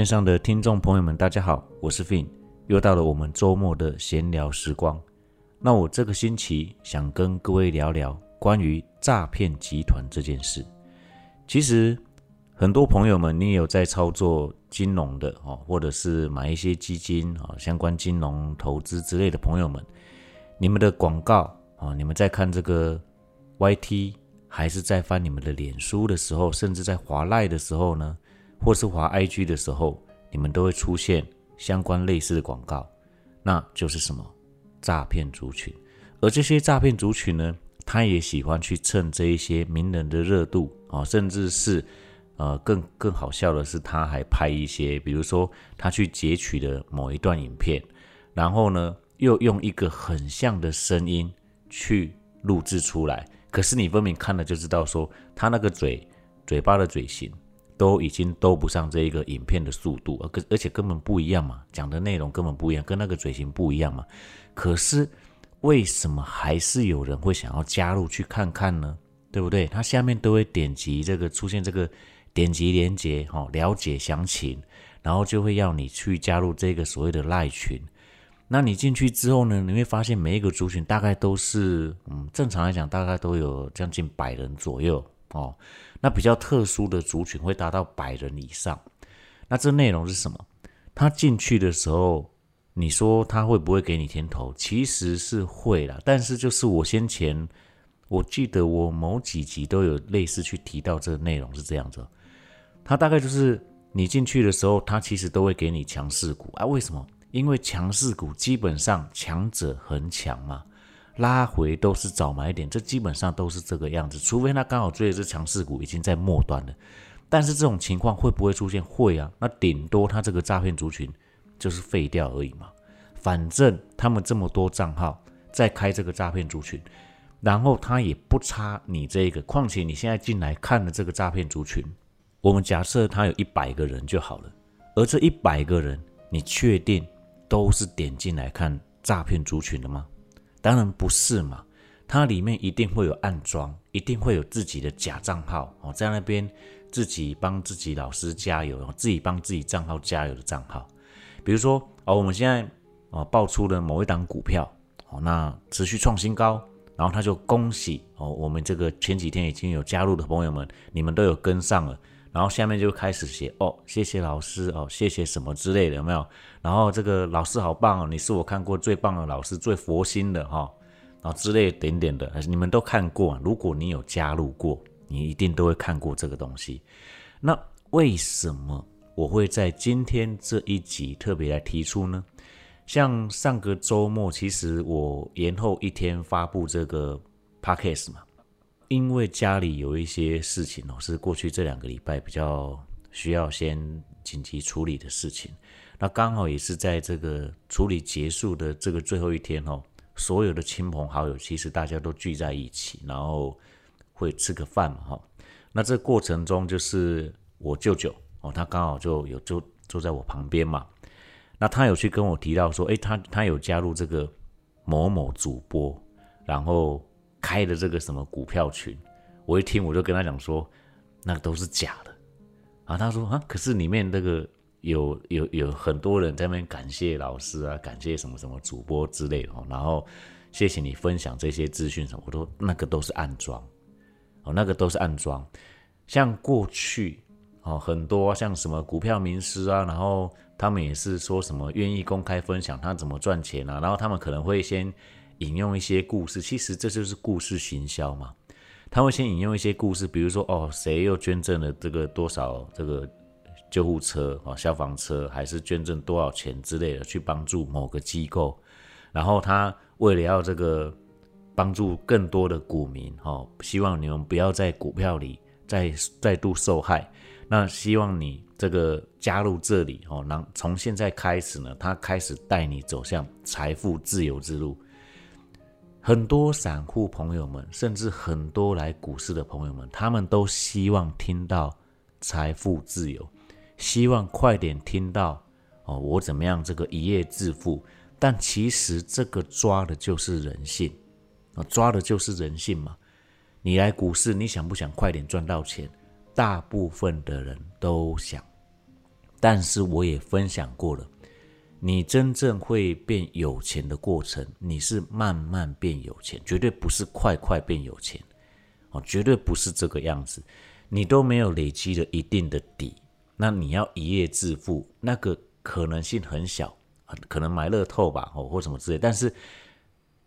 线上的听众朋友们，大家好，我是 Fin，又到了我们周末的闲聊时光。那我这个星期想跟各位聊聊关于诈骗集团这件事。其实很多朋友们，你有在操作金融的哦，或者是买一些基金啊，相关金融投资之类的朋友们，你们的广告啊，你们在看这个 YT，还是在翻你们的脸书的时候，甚至在滑赖的时候呢？或是滑 IG 的时候，你们都会出现相关类似的广告，那就是什么诈骗族群。而这些诈骗族群呢，他也喜欢去蹭这一些名人的热度啊，甚至是呃更更好笑的是，他还拍一些，比如说他去截取的某一段影片，然后呢又用一个很像的声音去录制出来，可是你分明看了就知道，说他那个嘴嘴巴的嘴型。都已经都不上这一个影片的速度，而而且根本不一样嘛，讲的内容根本不一样，跟那个嘴型不一样嘛。可是为什么还是有人会想要加入去看看呢？对不对？他下面都会点击这个出现这个点击连接，哈，了解详情，然后就会要你去加入这个所谓的赖群。那你进去之后呢，你会发现每一个族群大概都是，嗯，正常来讲大概都有将近百人左右。哦，那比较特殊的族群会达到百人以上。那这内容是什么？他进去的时候，你说他会不会给你添头？其实是会啦，但是就是我先前我记得我某几集都有类似去提到这个内容是这样子。他大概就是你进去的时候，他其实都会给你强势股啊？为什么？因为强势股基本上强者恒强嘛。拉回都是早买点，这基本上都是这个样子，除非他刚好追的是强势股，已经在末端了。但是这种情况会不会出现？会啊，那顶多他这个诈骗族群就是废掉而已嘛。反正他们这么多账号在开这个诈骗族群，然后他也不差你这个。况且你现在进来看的这个诈骗族群，我们假设他有一百个人就好了，而这一百个人，你确定都是点进来看诈骗族群的吗？当然不是嘛，它里面一定会有暗装，一定会有自己的假账号哦，在那边自己帮自己老师加油，自己帮自己账号加油的账号。比如说哦，我们现在哦爆出了某一档股票哦，那持续创新高，然后他就恭喜哦，我们这个前几天已经有加入的朋友们，你们都有跟上了。然后下面就开始写哦，谢谢老师哦，谢谢什么之类的，有没有？然后这个老师好棒哦，你是我看过最棒的老师，最佛心的哈，然后之类点点的，你们都看过。如果你有加入过，你一定都会看过这个东西。那为什么我会在今天这一集特别来提出呢？像上个周末，其实我延后一天发布这个 podcast 嘛。因为家里有一些事情哦，是过去这两个礼拜比较需要先紧急处理的事情。那刚好也是在这个处理结束的这个最后一天哦，所有的亲朋好友其实大家都聚在一起，然后会吃个饭嘛哈。那这过程中就是我舅舅哦，他刚好就有就坐在我旁边嘛。那他有去跟我提到说，诶，他他有加入这个某某主播，然后。开的这个什么股票群，我一听我就跟他讲说，那都是假的啊。他说啊，可是里面那个有有有很多人在那边感谢老师啊，感谢什么什么主播之类的，然后谢谢你分享这些资讯什么，我都那个都是暗装哦，那个都是暗装。像过去哦，很多像什么股票名师啊，然后他们也是说什么愿意公开分享他怎么赚钱啊，然后他们可能会先。引用一些故事，其实这就是故事行销嘛。他会先引用一些故事，比如说哦，谁又捐赠了这个多少这个救护车啊、消防车，还是捐赠多少钱之类的，去帮助某个机构。然后他为了要这个帮助更多的股民哦，希望你们不要在股票里再再度受害。那希望你这个加入这里哦，那从现在开始呢，他开始带你走向财富自由之路。很多散户朋友们，甚至很多来股市的朋友们，他们都希望听到财富自由，希望快点听到哦，我怎么样这个一夜致富？但其实这个抓的就是人性啊，抓的就是人性嘛。你来股市，你想不想快点赚到钱？大部分的人都想，但是我也分享过了，你真正会变有钱的过程，你是慢慢变有钱，绝对不是快快变有钱，哦，绝对不是这个样子。你都没有累积了一定的底，那你要一夜致富，那个可能性很小，可能买乐透吧，哦，或什么之类。但是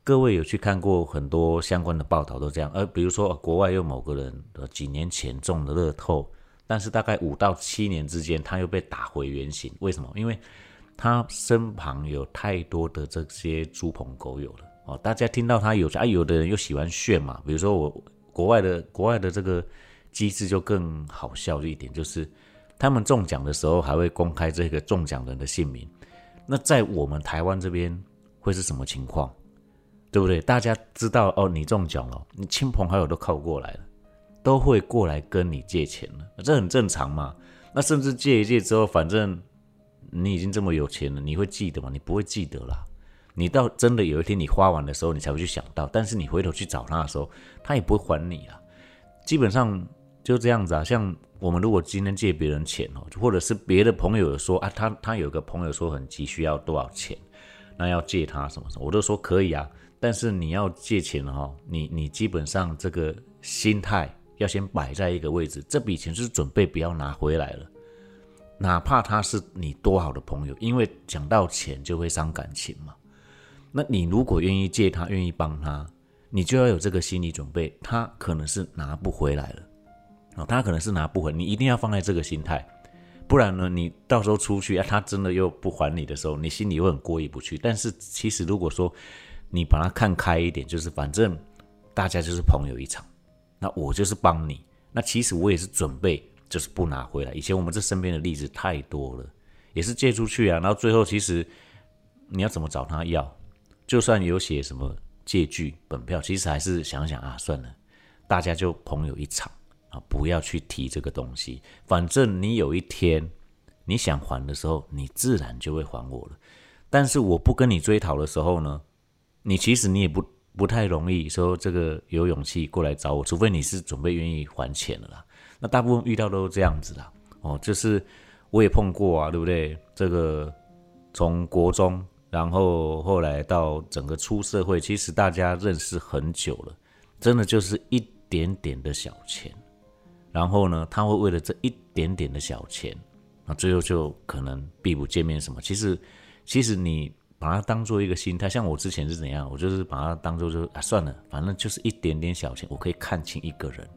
各位有去看过很多相关的报道，都这样。而比如说国外有某个人几年前中的乐透，但是大概五到七年之间，他又被打回原形。为什么？因为他身旁有太多的这些猪朋狗友了。哦，大家听到他有，啊，有的人又喜欢炫嘛。比如说我国外的国外的这个。机制就更好笑一点，就是他们中奖的时候还会公开这个中奖人的姓名。那在我们台湾这边会是什么情况？对不对？大家知道哦，你中奖了，你亲朋好友都靠过来了，都会过来跟你借钱了，这很正常嘛。那甚至借一借之后，反正你已经这么有钱了，你会记得吗？你不会记得啦。你到真的有一天你花完的时候，你才会去想到。但是你回头去找他的时候，他也不会还你啊。基本上。就这样子啊，像我们如果今天借别人钱哦，或者是别的朋友说啊，他他有个朋友说很急需要多少钱，那要借他什么什么，我都说可以啊。但是你要借钱哈，你你基本上这个心态要先摆在一个位置，这笔钱是准备不要拿回来了，哪怕他是你多好的朋友，因为讲到钱就会伤感情嘛。那你如果愿意借他，愿意帮他，你就要有这个心理准备，他可能是拿不回来了。哦，他可能是拿不回，你一定要放在这个心态，不然呢，你到时候出去啊，他真的又不还你的时候，你心里会很过意不去。但是其实如果说你把它看开一点，就是反正大家就是朋友一场，那我就是帮你，那其实我也是准备就是不拿回来。以前我们这身边的例子太多了，也是借出去啊，然后最后其实你要怎么找他要，就算有写什么借据本票，其实还是想想啊，算了，大家就朋友一场。啊，不要去提这个东西。反正你有一天你想还的时候，你自然就会还我了。但是我不跟你追讨的时候呢，你其实你也不不太容易说这个有勇气过来找我，除非你是准备愿意还钱的啦。那大部分遇到都是这样子啦。哦，就是我也碰过啊，对不对？这个从国中，然后后来到整个出社会，其实大家认识很久了，真的就是一点点的小钱。然后呢，他会为了这一点点的小钱，那最后就可能避不见面什么。其实，其实你把它当做一个心态，像我之前是怎样，我就是把它当做就啊算了，反正就是一点点小钱，我可以看清一个人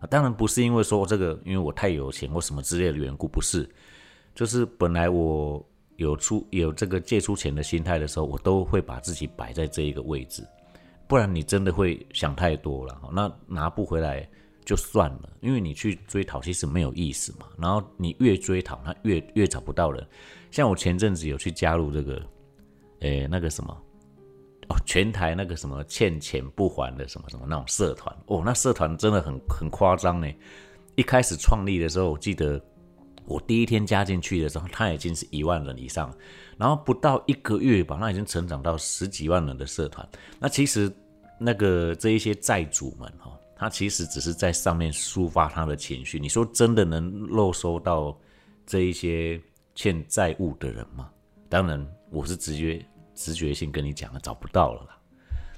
啊。当然不是因为说这个，因为我太有钱或什么之类的缘故，不是，就是本来我有出有这个借出钱的心态的时候，我都会把自己摆在这一个位置，不然你真的会想太多了，那拿不回来。就算了，因为你去追讨其实没有意思嘛。然后你越追讨，他越越找不到人。像我前阵子有去加入这个，诶，那个什么，哦，全台那个什么欠钱不还的什么什么那种社团哦，那社团真的很很夸张呢。一开始创立的时候，我记得我第一天加进去的时候，他已经是一万人以上，然后不到一个月吧，那已经成长到十几万人的社团。那其实那个这一些债主们哈。他其实只是在上面抒发他的情绪。你说真的能漏收到这一些欠债务的人吗？当然，我是直接直觉性跟你讲了，找不到了啦。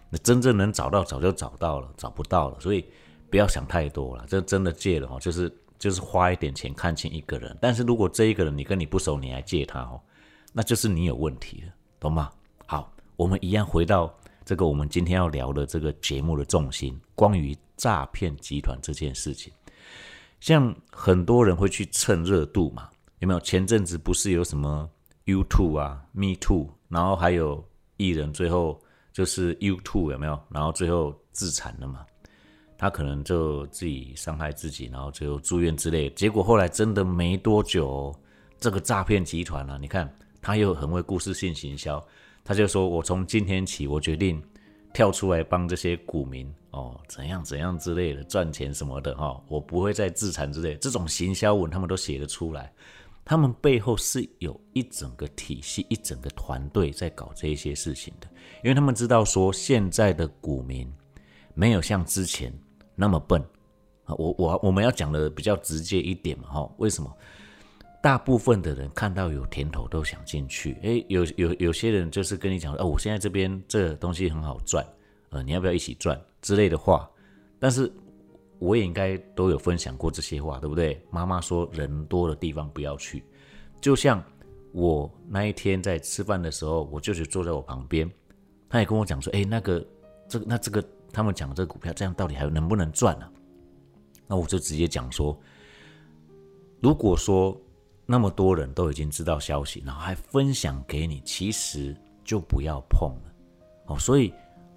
那真正能找到，早就找到了，找不到了。所以不要想太多了。这真的借了哦，就是就是花一点钱看清一个人。但是如果这一个人你跟你不熟，你还借他哦，那就是你有问题了，懂吗？好，我们一样回到。这个我们今天要聊的这个节目的重心，关于诈骗集团这件事情，像很多人会去蹭热度嘛，有没有？前阵子不是有什么 YouTube 啊，Me Too，然后还有艺人最后就是 YouTube 有没有？然后最后自残了嘛？他可能就自己伤害自己，然后最后住院之类。结果后来真的没多久，这个诈骗集团啊，你看他又很会故事性行销。他就说：“我从今天起，我决定跳出来帮这些股民哦，怎样怎样之类的赚钱什么的哈，我不会再自残之类。这种行销文他们都写得出来，他们背后是有一整个体系、一整个团队在搞这些事情的，因为他们知道说现在的股民没有像之前那么笨啊。我我我们要讲的比较直接一点嘛哈，为什么？大部分的人看到有甜头都想进去。诶，有有有些人就是跟你讲哦，我现在这边这东西很好赚，呃，你要不要一起赚之类的话。但是我也应该都有分享过这些话，对不对？妈妈说人多的地方不要去，就像我那一天在吃饭的时候，我舅舅坐在我旁边，他也跟我讲说，诶，那个这个那这个他们讲这个股票这样到底还能不能赚呢？那我就直接讲说，如果说。那么多人都已经知道消息，然后还分享给你，其实就不要碰了哦。所以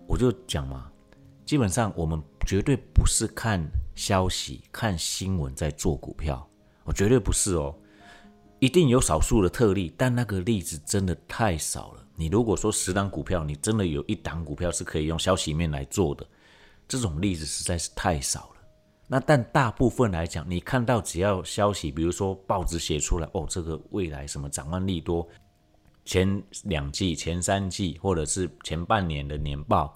我就讲嘛，基本上我们绝对不是看消息、看新闻在做股票，我绝对不是哦。一定有少数的特例，但那个例子真的太少了。你如果说十档股票，你真的有一档股票是可以用消息面来做的，这种例子实在是太少了。那但大部分来讲，你看到只要消息，比如说报纸写出来，哦，这个未来什么展望利多，前两季、前三季或者是前半年的年报，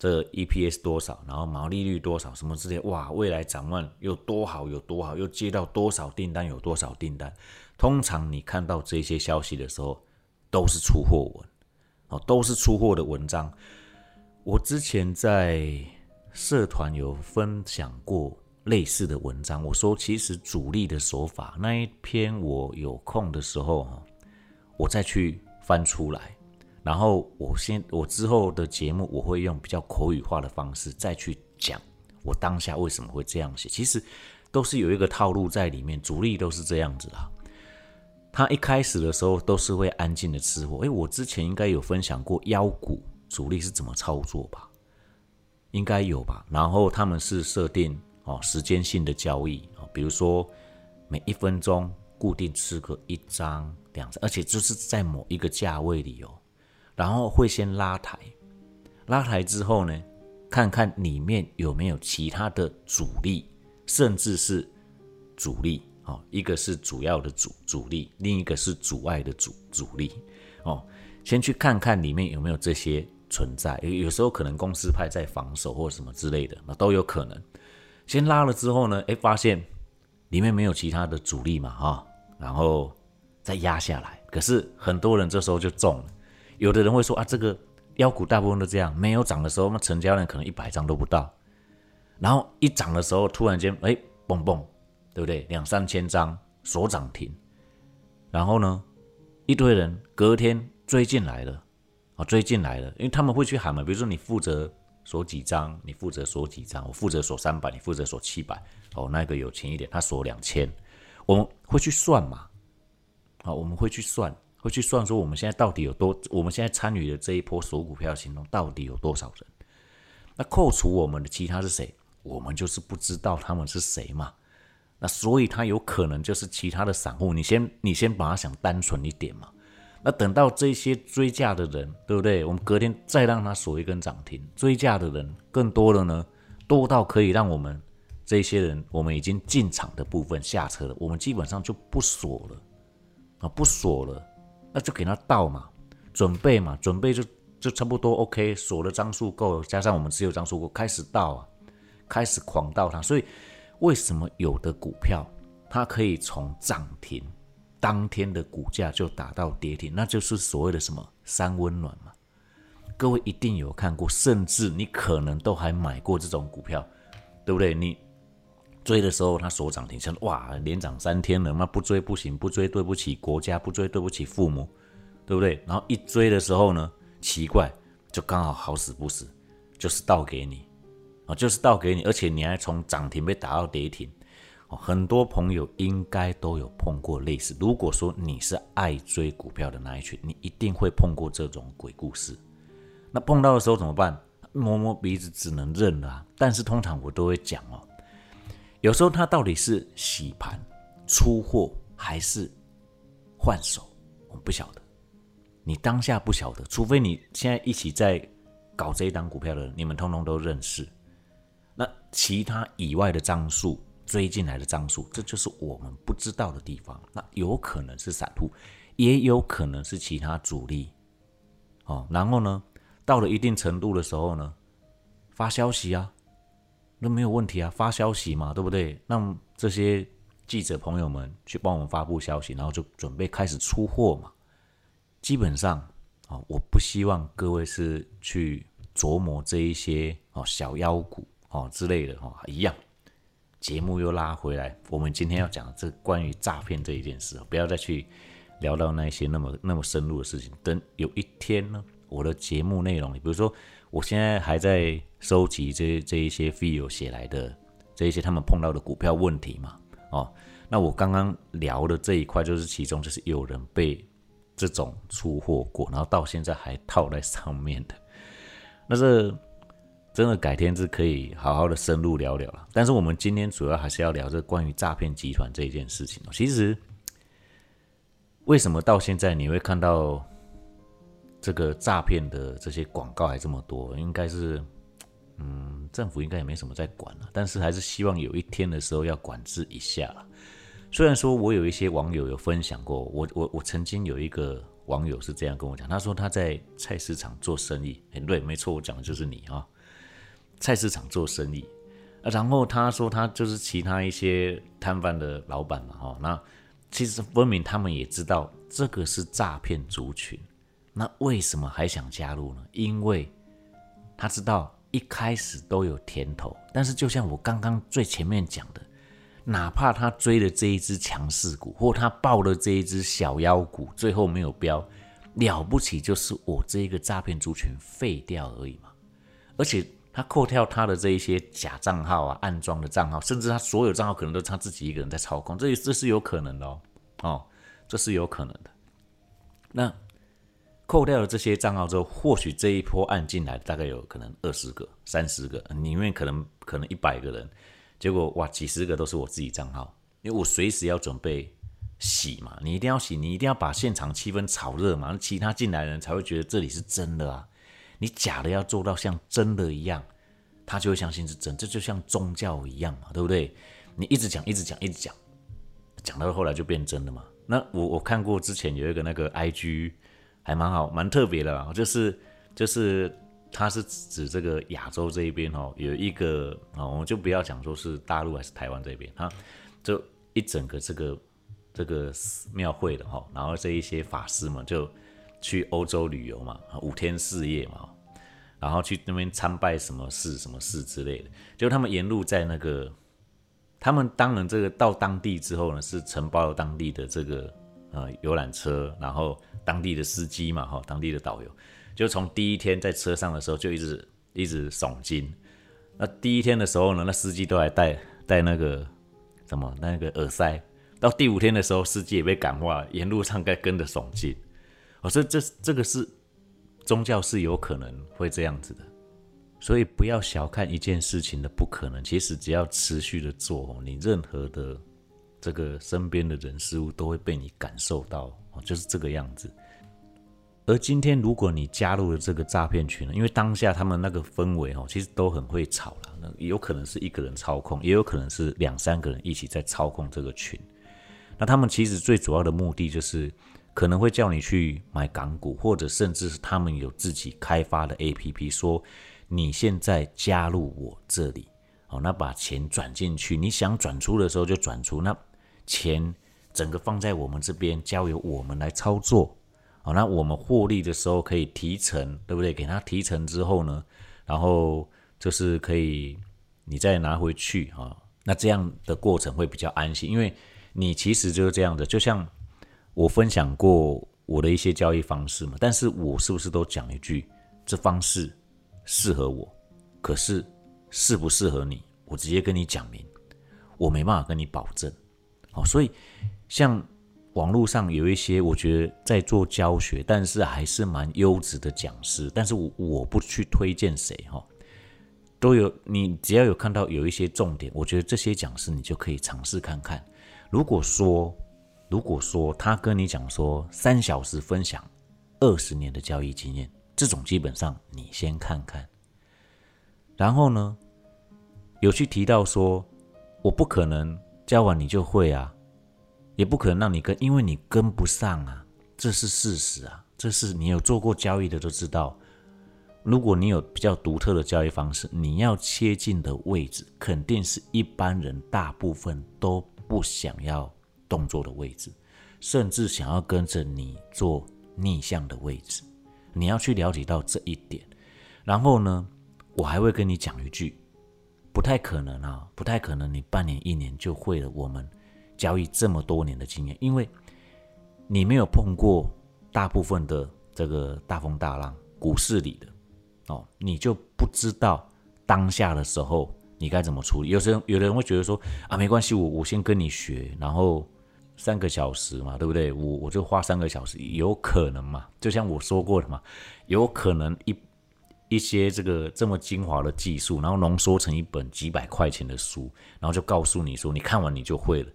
这 EPS 多少，然后毛利率多少，什么之类，哇，未来展望有多好有多好，又接到多少订单有多少订单，通常你看到这些消息的时候，都是出货文，哦，都是出货的文章。我之前在社团有分享过。类似的文章，我说其实主力的手法那一篇，我有空的时候，我再去翻出来，然后我先我之后的节目我会用比较口语化的方式再去讲我当下为什么会这样写，其实都是有一个套路在里面，主力都是这样子啦。他一开始的时候都是会安静的吃货，诶，我之前应该有分享过妖股主力是怎么操作吧？应该有吧？然后他们是设定。哦，时间性的交易啊，比如说每一分钟固定吃个一张、两张，而且就是在某一个价位里哦，然后会先拉抬，拉抬之后呢，看看里面有没有其他的主力，甚至是主力哦，一个是主要的主主力，另一个是阻碍的主主力哦，先去看看里面有没有这些存在，有有时候可能公司派在防守或什么之类的，那都有可能。先拉了之后呢，哎，发现里面没有其他的主力嘛，哈，然后再压下来。可是很多人这时候就中了，有的人会说啊，这个妖股大部分都这样，没有涨的时候，那成交量可能一百张都不到，然后一涨的时候，突然间，哎，蹦蹦，对不对？两三千张锁涨停，然后呢，一堆人隔天追进来了，啊，追进来了，因为他们会去喊嘛，比如说你负责。锁几张，你负责锁几张，我负责锁三百，你负责锁七百。哦，那个有钱一点，他锁两千，我们会去算嘛？好，我们会去算，会去算说我们现在到底有多，我们现在参与的这一波锁股票行动到底有多少人？那扣除我们的其他是谁？我们就是不知道他们是谁嘛。那所以他有可能就是其他的散户，你先你先把它想单纯一点嘛。那等到这些追价的人，对不对？我们隔天再让他锁一根涨停，追价的人更多了呢，多到可以让我们这些人，我们已经进场的部分下车了，我们基本上就不锁了啊，不锁了，那就给他倒嘛，准备嘛，准备就就差不多 OK，锁的张数够，加上我们持有张数够，开始倒啊，开始狂倒它。所以为什么有的股票它可以从涨停？当天的股价就打到跌停，那就是所谓的什么三温暖嘛？各位一定有看过，甚至你可能都还买过这种股票，对不对？你追的时候它所涨停，像哇连涨三天了，那不追不行，不追对不起国家，不追对不起父母，对不对？然后一追的时候呢，奇怪，就刚好好死不死，就是倒给你啊，就是倒给你，而且你还从涨停被打到跌停。很多朋友应该都有碰过类似。如果说你是爱追股票的那一群，你一定会碰过这种鬼故事。那碰到的时候怎么办？摸摸鼻子，只能认了。但是通常我都会讲哦，有时候他到底是洗盘、出货还是换手，我们不晓得。你当下不晓得，除非你现在一起在搞这一档股票的人，你们通通都认识。那其他以外的张数。追进来的张数，这就是我们不知道的地方。那有可能是散户，也有可能是其他主力。哦，然后呢，到了一定程度的时候呢，发消息啊，那没有问题啊，发消息嘛，对不对？让这些记者朋友们去帮我们发布消息，然后就准备开始出货嘛。基本上啊，我不希望各位是去琢磨这一些哦小妖股哦之类的哦一样。节目又拉回来，我们今天要讲这关于诈骗这一件事，不要再去聊到那些那么那么深入的事情。等有一天呢，我的节目内容，比如说我现在还在收集这这一些 feel 写来的这一些他们碰到的股票问题嘛，哦，那我刚刚聊的这一块就是其中就是有人被这种出货过，然后到现在还套在上面的，那这。真的改天是可以好好的深入聊聊了，但是我们今天主要还是要聊这关于诈骗集团这一件事情其实，为什么到现在你会看到这个诈骗的这些广告还这么多？应该是，嗯，政府应该也没什么在管了，但是还是希望有一天的时候要管制一下。虽然说我有一些网友有分享过，我我我曾经有一个网友是这样跟我讲，他说他在菜市场做生意，很对，没错，我讲的就是你啊。菜市场做生意，然后他说他就是其他一些摊贩的老板嘛，哈，那其实分明他们也知道这个是诈骗族群，那为什么还想加入呢？因为他知道一开始都有甜头，但是就像我刚刚最前面讲的，哪怕他追的这一只强势股，或他爆的这一只小妖股，最后没有标，了不起就是我这一个诈骗族群废掉而已嘛，而且。他扣掉他的这一些假账号啊、暗装的账号，甚至他所有账号可能都是他自己一个人在操控，这这是有可能的哦，哦，这是有可能的。那扣掉了这些账号之后，或许这一波案进来大概有可能二十个、三十个，里面可能可能一百个人，结果哇，几十个都是我自己账号，因为我随时要准备洗嘛，你一定要洗，你一定要把现场气氛炒热嘛，其他进来人才会觉得这里是真的啊。你假的要做到像真的一样，他就会相信是真。这就像宗教一样嘛，对不对？你一直讲，一直讲，一直讲，讲到后来就变真的嘛。那我我看过之前有一个那个 I G，还蛮好，蛮特别的，就是就是他是指这个亚洲这一边哦，有一个啊，我们就不要讲说是大陆还是台湾这边，哈，就一整个这个这个庙会的哈，然后这一些法师们就。去欧洲旅游嘛，五天四夜嘛，然后去那边参拜什么寺、什么寺之类的。就他们沿路在那个，他们当然这个到当地之后呢，是承包了当地的这个呃游览车，然后当地的司机嘛，哈，当地的导游，就从第一天在车上的时候就一直一直诵经。那第一天的时候呢，那司机都还戴戴那个什么那个耳塞。到第五天的时候，司机也被感化，沿路上该跟着诵经。哦，说这这个是宗教是有可能会这样子的，所以不要小看一件事情的不可能。其实只要持续的做，你任何的这个身边的人事物都会被你感受到，哦，就是这个样子。而今天如果你加入了这个诈骗群呢，因为当下他们那个氛围哦，其实都很会吵了，那有可能是一个人操控，也有可能是两三个人一起在操控这个群。那他们其实最主要的目的就是。可能会叫你去买港股，或者甚至是他们有自己开发的 A P P，说你现在加入我这里，哦，那把钱转进去，你想转出的时候就转出，那钱整个放在我们这边，交由我们来操作，哦，那我们获利的时候可以提成，对不对？给他提成之后呢，然后就是可以你再拿回去啊，那这样的过程会比较安心，因为你其实就是这样的，就像。我分享过我的一些交易方式嘛，但是我是不是都讲一句，这方式适合我，可是适不适合你，我直接跟你讲明，我没办法跟你保证。好，所以像网络上有一些我觉得在做教学，但是还是蛮优质的讲师，但是我我不去推荐谁哈，都有你只要有看到有一些重点，我觉得这些讲师你就可以尝试看看。如果说如果说他跟你讲说三小时分享二十年的交易经验，这种基本上你先看看。然后呢，有去提到说我不可能教完你就会啊，也不可能让你跟，因为你跟不上啊，这是事实啊，这是你有做过交易的都知道。如果你有比较独特的交易方式，你要切进的位置肯定是一般人大部分都不想要动作的位置，甚至想要跟着你做逆向的位置。你要去了解到这一点，然后呢，我还会跟你讲一句，不太可能啊，不太可能，你半年一年就会了我们交易这么多年的经验，因为你没有碰过大部分的这个大风大浪，股市里的哦，你就不知道当下的时候你该怎么处理。有时候有的人会觉得说啊，没关系，我我先跟你学，然后。三个小时嘛，对不对？我我就花三个小时，有可能嘛？就像我说过的嘛，有可能一一些这个这么精华的技术，然后浓缩成一本几百块钱的书，然后就告诉你说，你看完你就会了，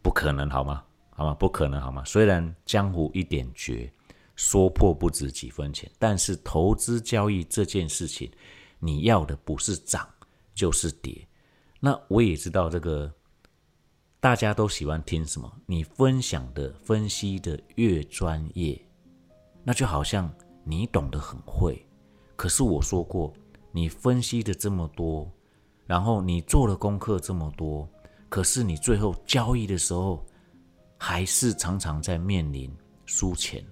不可能好吗？好吗？不可能好吗？虽然江湖一点绝，说破不值几分钱，但是投资交易这件事情，你要的不是涨就是跌。那我也知道这个。大家都喜欢听什么？你分享的、分析的越专业，那就好像你懂得很会。可是我说过，你分析的这么多，然后你做的功课这么多，可是你最后交易的时候，还是常常在面临输钱。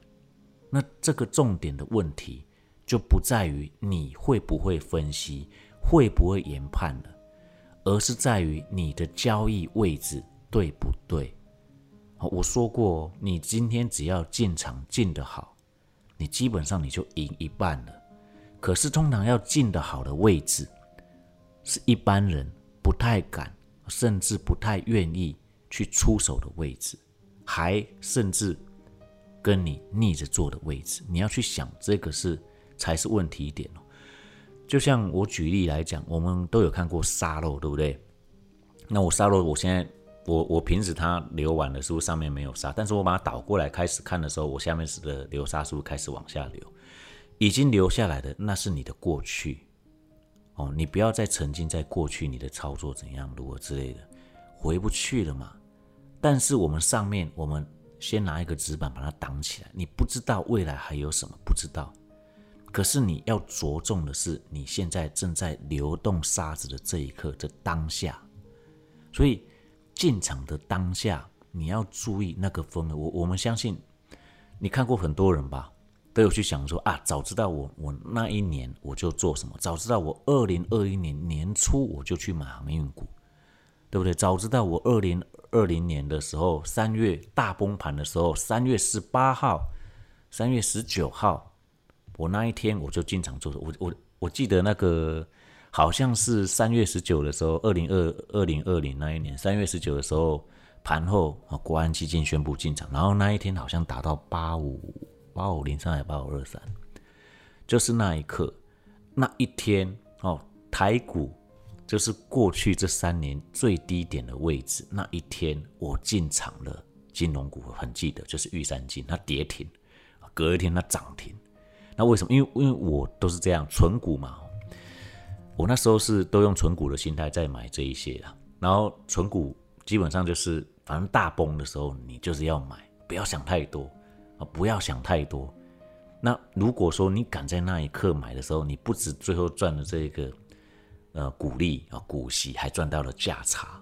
那这个重点的问题，就不在于你会不会分析、会不会研判了，而是在于你的交易位置。对不对？我说过，你今天只要进场进得好，你基本上你就赢一半了。可是通常要进的好的位置，是一般人不太敢，甚至不太愿意去出手的位置，还甚至跟你逆着做的位置。你要去想，这个是才是问题点哦。就像我举例来讲，我们都有看过沙漏，对不对？那我沙漏，我现在。我我平时它流完的时候上面没有沙，但是我把它倒过来开始看的时候，我下面是的流沙是不是开始往下流？已经留下来的那是你的过去哦，你不要再沉浸在过去你的操作怎样如何之类的，回不去了嘛。但是我们上面我们先拿一个纸板把它挡起来，你不知道未来还有什么不知道，可是你要着重的是你现在正在流动沙子的这一刻的当下，所以。进场的当下，你要注意那个氛围。我我们相信，你看过很多人吧，都有去想说啊，早知道我我那一年我就做什么，早知道我二零二一年年初我就去买航运股，对不对？早知道我二零二零年的时候三月大崩盘的时候，三月十八号、三月十九号，我那一天我就进场做。我我我记得那个。好像是三月十九的时候，二零二二零二零那一年三月十九的时候，盘后啊，国安基金宣布进场，然后那一天好像达到八五八五零三还八五二三，就是那一刻那一天哦，台股就是过去这三年最低点的位置，那一天我进场了金融股，很记得就是玉山金，它跌停，隔一天它涨停，那为什么？因为因为我都是这样纯股嘛。我那时候是都用纯股的心态在买这一些的，然后纯股基本上就是反正大崩的时候你就是要买，不要想太多啊，不要想太多。那如果说你赶在那一刻买的时候，你不止最后赚了这个呃股利啊股息，还赚到了价差。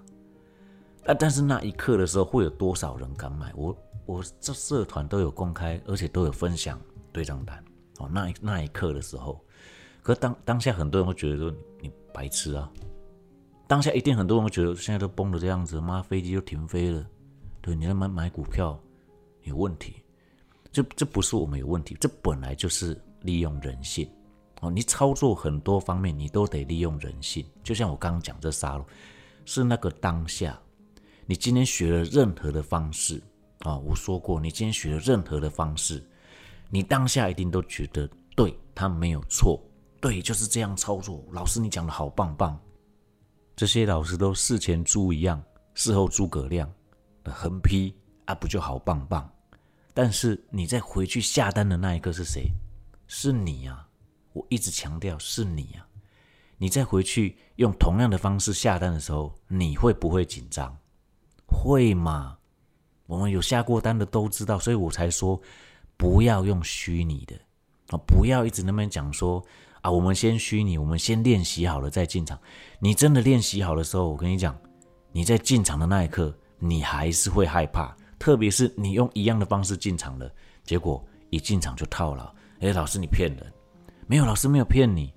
但但是那一刻的时候，会有多少人敢买？我我这社团都有公开，而且都有分享对账单哦。那一那一刻的时候。可当当下很多人会觉得说你白痴啊，当下一定很多人会觉得现在都崩了这样子，妈飞机就停飞了，对，你在买买股票有问题，这这不是我们有问题，这本来就是利用人性哦。你操作很多方面你都得利用人性，就像我刚刚讲这沙漏，是那个当下，你今天学了任何的方式啊，我说过，你今天学了任何的方式，你当下一定都觉得对他没有错。对，就是这样操作。老师，你讲的好棒棒。这些老师都事前猪一样，事后诸葛亮横批啊，不就好棒棒？但是你在回去下单的那一刻是谁？是你呀！我一直强调是你呀。你再回去用同样的方式下单的时候，你会不会紧张？会吗？我们有下过单的都知道，所以我才说不要用虚拟的啊，不要一直那边讲说。啊，我们先虚拟，我们先练习好了再进场。你真的练习好的时候，我跟你讲，你在进场的那一刻，你还是会害怕，特别是你用一样的方式进场了，结果一进场就套牢。哎，老师你骗人，没有，老师没有骗你，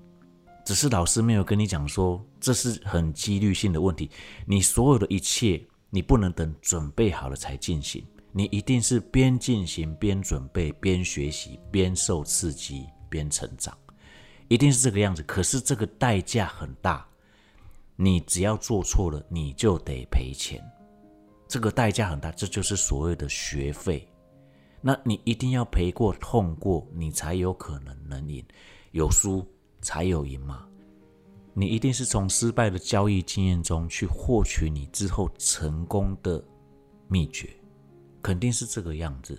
只是老师没有跟你讲说这是很几率性的问题。你所有的一切，你不能等准备好了才进行，你一定是边进行边准备边学习边受刺激边成长，一定是这个样子。可是这个代价很大。你只要做错了，你就得赔钱，这个代价很大，这就是所谓的学费。那你一定要赔过、痛过，你才有可能能赢，有输才有赢嘛。你一定是从失败的交易经验中去获取你之后成功的秘诀，肯定是这个样子。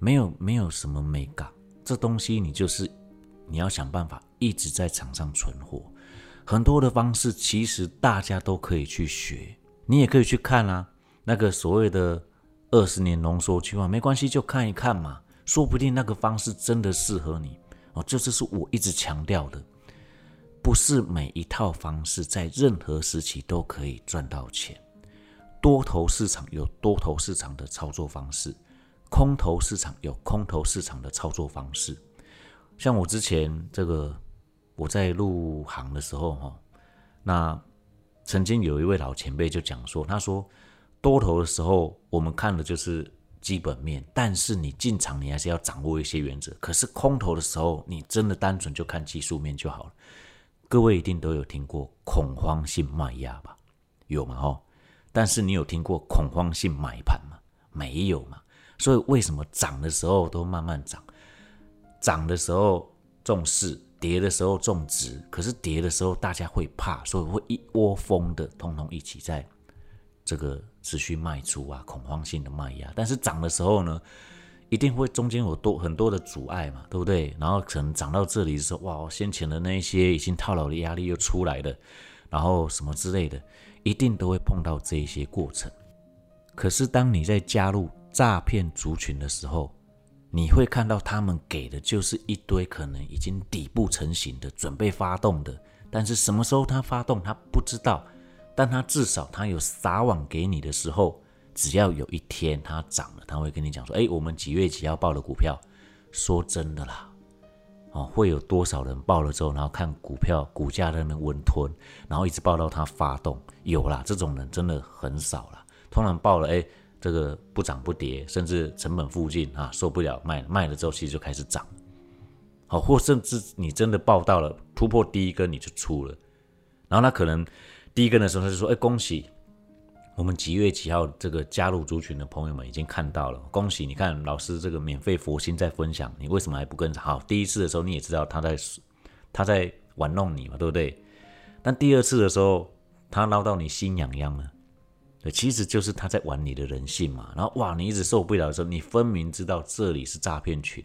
没有没有什么美感，这东西你就是你要想办法一直在场上存活。很多的方式，其实大家都可以去学，你也可以去看啊。那个所谓的二十年浓缩计划，没关系，就看一看嘛，说不定那个方式真的适合你哦。这就是我一直强调的，不是每一套方式在任何时期都可以赚到钱。多头市场有多头市场的操作方式，空头市场有空头市场的操作方式。像我之前这个。我在入行的时候，哈，那曾经有一位老前辈就讲说，他说多头的时候，我们看的就是基本面，但是你进场你还是要掌握一些原则。可是空头的时候，你真的单纯就看技术面就好了。各位一定都有听过恐慌性卖压吧？有吗？哈，但是你有听过恐慌性买盘吗？没有嘛。所以为什么涨的时候都慢慢涨，涨的时候重视？跌的时候种植，可是跌的时候大家会怕，所以会一窝蜂的通通一起在这个持续卖出啊，恐慌性的卖压。但是涨的时候呢，一定会中间有多很多的阻碍嘛，对不对？然后可能涨到这里的时候，哇，先前的那一些已经套牢的压力又出来了，然后什么之类的，一定都会碰到这一些过程。可是当你在加入诈骗族群的时候，你会看到他们给的就是一堆可能已经底部成型的，准备发动的，但是什么时候他发动他不知道，但他至少他有撒网给你的时候，只要有一天它涨了，他会跟你讲说，哎，我们几月几号报的股票，说真的啦，哦，会有多少人报了之后，然后看股票股价在那边温吞，然后一直报到它发动，有啦，这种人真的很少了，通常报了，哎。这个不涨不跌，甚至成本附近啊受不了卖卖了之后，其实就开始涨，好，或甚至你真的报到了突破第一根你就出了，然后他可能第一根的时候他就说：“哎，恭喜我们几月几号这个加入族群的朋友们已经看到了，恭喜！你看老师这个免费佛心在分享，你为什么还不跟着？好，第一次的时候你也知道他在他在玩弄你嘛，对不对？但第二次的时候他捞到你心痒痒了。”对，其实就是他在玩你的人性嘛。然后哇，你一直受不了的时候，你分明知道这里是诈骗群，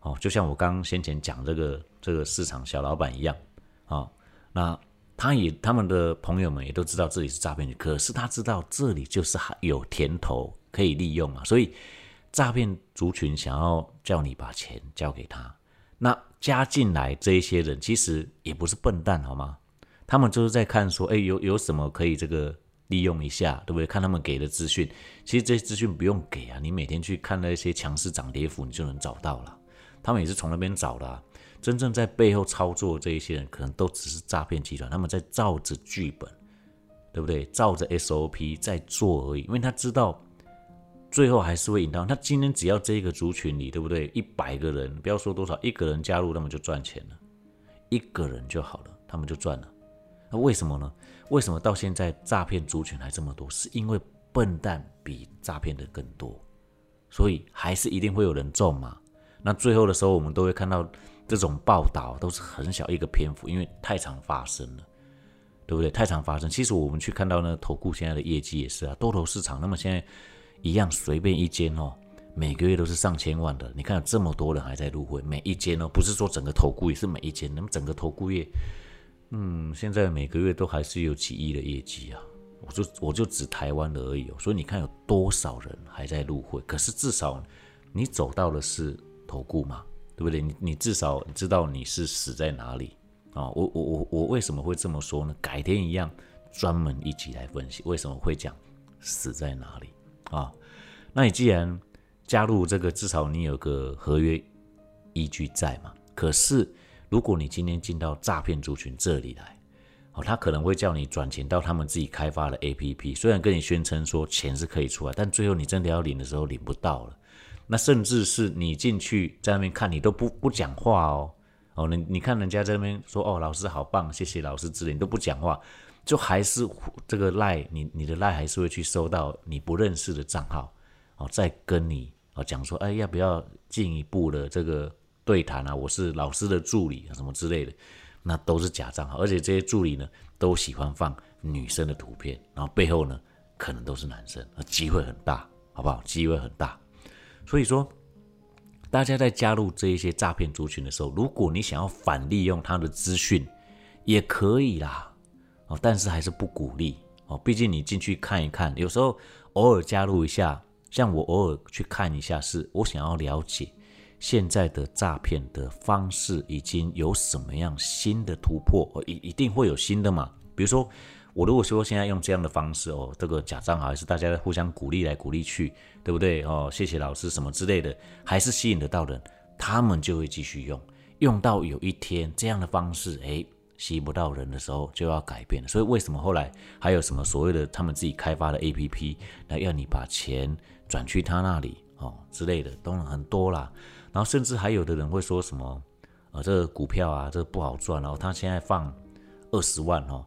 哦，就像我刚先前讲这个这个市场小老板一样，啊，那他也他们的朋友们也都知道这里是诈骗，可是他知道这里就是有甜头可以利用嘛，所以诈骗族群想要叫你把钱交给他，那加进来这一些人其实也不是笨蛋好吗？他们就是在看说，哎，有有什么可以这个。利用一下，对不对？看他们给的资讯，其实这些资讯不用给啊，你每天去看那些强势涨跌幅，你就能找到了。他们也是从那边找的，真正在背后操作这一些人，可能都只是诈骗集团，他们在照着剧本，对不对？照着 SOP 在做而已，因为他知道最后还是会引到他。今天只要这个族群里，对不对？一百个人，不要说多少，一个人加入，他们就赚钱了，一个人就好了，他们就赚了。那为什么呢？为什么到现在诈骗族群还这么多？是因为笨蛋比诈骗的更多，所以还是一定会有人中嘛？那最后的时候，我们都会看到这种报道都是很小一个篇幅，因为太常发生了，对不对？太常发生。其实我们去看到呢，投顾现在的业绩也是啊，多头市场。那么现在一样，随便一间哦，每个月都是上千万的。你看有这么多人还在入会，每一间哦，不是说整个投顾也是每一间，那么整个投顾业。嗯，现在每个月都还是有几亿的业绩啊！我就我就指台湾的而已哦，所以你看有多少人还在入会？可是至少你走到的是投顾嘛，对不对？你你至少知道你是死在哪里啊！我我我我为什么会这么说呢？改天一样，专门一起来分析为什么会讲死在哪里啊？那你既然加入这个，至少你有个合约依据在嘛？可是如果你今天进到诈骗族群这里来，哦，他可能会叫你转钱到他们自己开发的 APP，虽然跟你宣称说钱是可以出来，但最后你真的要领的时候领不到了。那甚至是你进去在那边看，你都不不讲话哦，哦，你你看人家在那边说哦，老师好棒，谢谢老师之类，你都不讲话，就还是这个赖你你的赖还是会去收到你不认识的账号哦，再跟你哦讲说，哎，要不要进一步的这个对谈啊？我是老师的助理啊，什么之类的。那都是假账号，而且这些助理呢都喜欢放女生的图片，然后背后呢可能都是男生，机会很大，好不好？机会很大。所以说，大家在加入这一些诈骗族群的时候，如果你想要反利用他的资讯，也可以啦，哦，但是还是不鼓励哦，毕竟你进去看一看，有时候偶尔加入一下，像我偶尔去看一下，是我想要了解。现在的诈骗的方式已经有什么样新的突破？一一定会有新的嘛？比如说，我如果说现在用这样的方式哦，这个假账号还是大家互相鼓励来鼓励去，对不对？哦，谢谢老师什么之类的，还是吸引得到人，他们就会继续用，用到有一天这样的方式，哎，吸不到人的时候就要改变了。所以为什么后来还有什么所谓的他们自己开发的 APP，那要你把钱转去他那里哦之类的，当然很多啦。然后甚至还有的人会说什么，呃，这个股票啊，这个不好赚。然后他现在放二十万哦，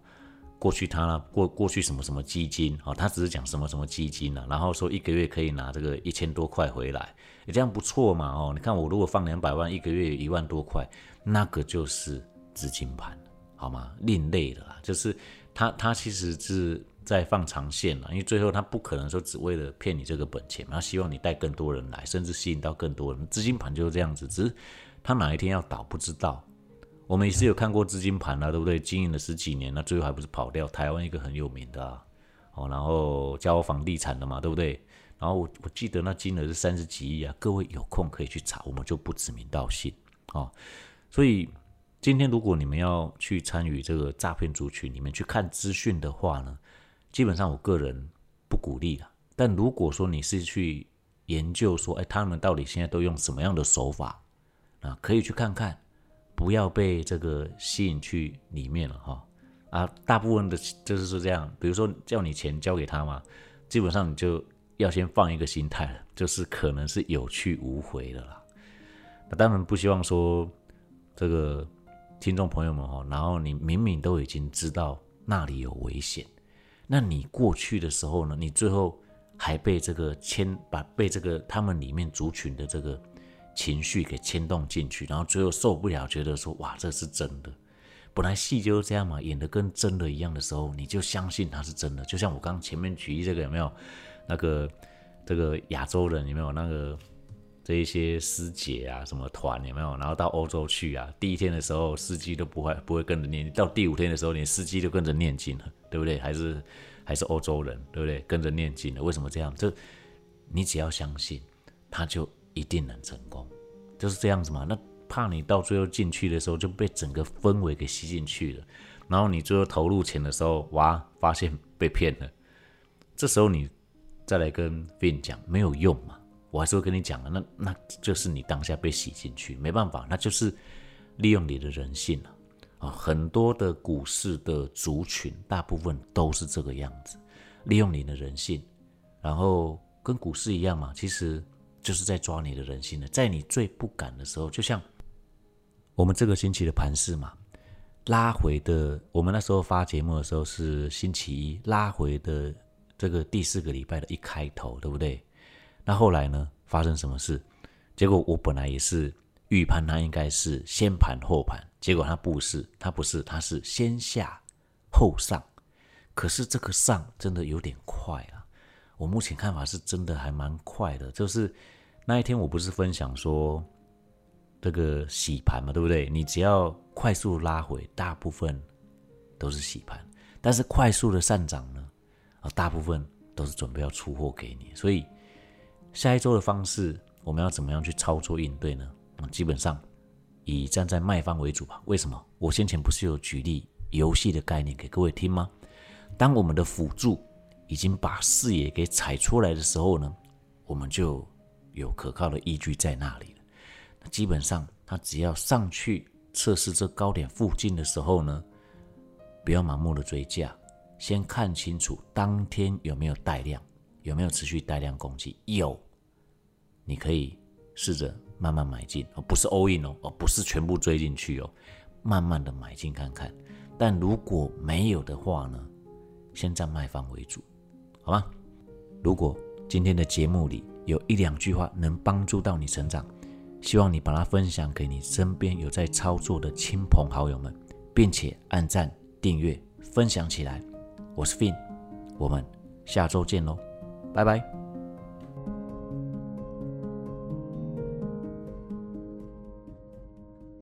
过去他过过去什么什么基金哦，他只是讲什么什么基金呢？然后说一个月可以拿这个一千多块回来，这样不错嘛哦。你看我如果放两百万，一个月一万多块，那个就是资金盘，好吗？另类的啦，就是他他其实是。在放长线了，因为最后他不可能说只为了骗你这个本钱嘛，他希望你带更多人来，甚至吸引到更多人。资金盘就是这样子，只是他哪一天要倒不知道。我们也是有看过资金盘啊，对不对？经营了十几年，那最后还不是跑掉？台湾一个很有名的啊，哦，然后交房地产的嘛，对不对？然后我我记得那金额是三十几亿啊，各位有空可以去查，我们就不指名道姓啊。所以今天如果你们要去参与这个诈骗族群你们去看资讯的话呢？基本上我个人不鼓励的，但如果说你是去研究说，哎，他们到底现在都用什么样的手法啊？可以去看看，不要被这个吸引去里面了哈。啊，大部分的就是说这样，比如说叫你钱交给他嘛，基本上你就要先放一个心态了，就是可能是有去无回的啦。那当然不希望说这个听众朋友们哈，然后你明明都已经知道那里有危险。那你过去的时候呢？你最后还被这个牵，把被这个他们里面族群的这个情绪给牵动进去，然后最后受不了，觉得说哇，这是真的。本来戏就是这样嘛，演的跟真的一样的时候，你就相信它是真的。就像我刚前面举例这个有没有？那个这个亚洲人有没有那个这一些师姐啊，什么团有没有？然后到欧洲去啊，第一天的时候司机都不会不会跟着念，到第五天的时候连司机都跟着念经了。对不对？还是还是欧洲人，对不对？跟着念经的，为什么这样？就你只要相信，他就一定能成功，就是这样子嘛。那怕你到最后进去的时候就被整个氛围给吸进去了，然后你最后投入钱的时候，哇，发现被骗了。这时候你再来跟别人讲没有用嘛？我还是会跟你讲的，那那就是你当下被洗进去，没办法，那就是利用你的人性了。啊，很多的股市的族群，大部分都是这个样子，利用你的人性，然后跟股市一样嘛，其实就是在抓你的人性的，在你最不敢的时候，就像我们这个星期的盘势嘛，拉回的，我们那时候发节目的时候是星期一，拉回的这个第四个礼拜的一开头，对不对？那后来呢，发生什么事？结果我本来也是。预判它应该是先盘后盘，结果它不是，它不是，它是先下后上。可是这个上真的有点快啊！我目前看法是真的还蛮快的。就是那一天我不是分享说这个洗盘嘛，对不对？你只要快速拉回，大部分都是洗盘；但是快速的上涨呢，啊，大部分都是准备要出货给你。所以下一周的方式，我们要怎么样去操作应对呢？基本上以站在卖方为主吧。为什么？我先前不是有举例游戏的概念给各位听吗？当我们的辅助已经把视野给踩出来的时候呢，我们就有可靠的依据在那里。那基本上，他只要上去测试这高点附近的时候呢，不要盲目的追价，先看清楚当天有没有带量，有没有持续带量攻击，有，你可以试着慢慢买进，而不是 all in 哦，而不是全部追进去哦，慢慢的买进看看。但如果没有的话呢，先占卖方为主，好吗？如果今天的节目里有一两句话能帮助到你成长，希望你把它分享给你身边有在操作的亲朋好友们，并且按赞、订阅、分享起来。我是 Fin，我们下周见喽，拜拜。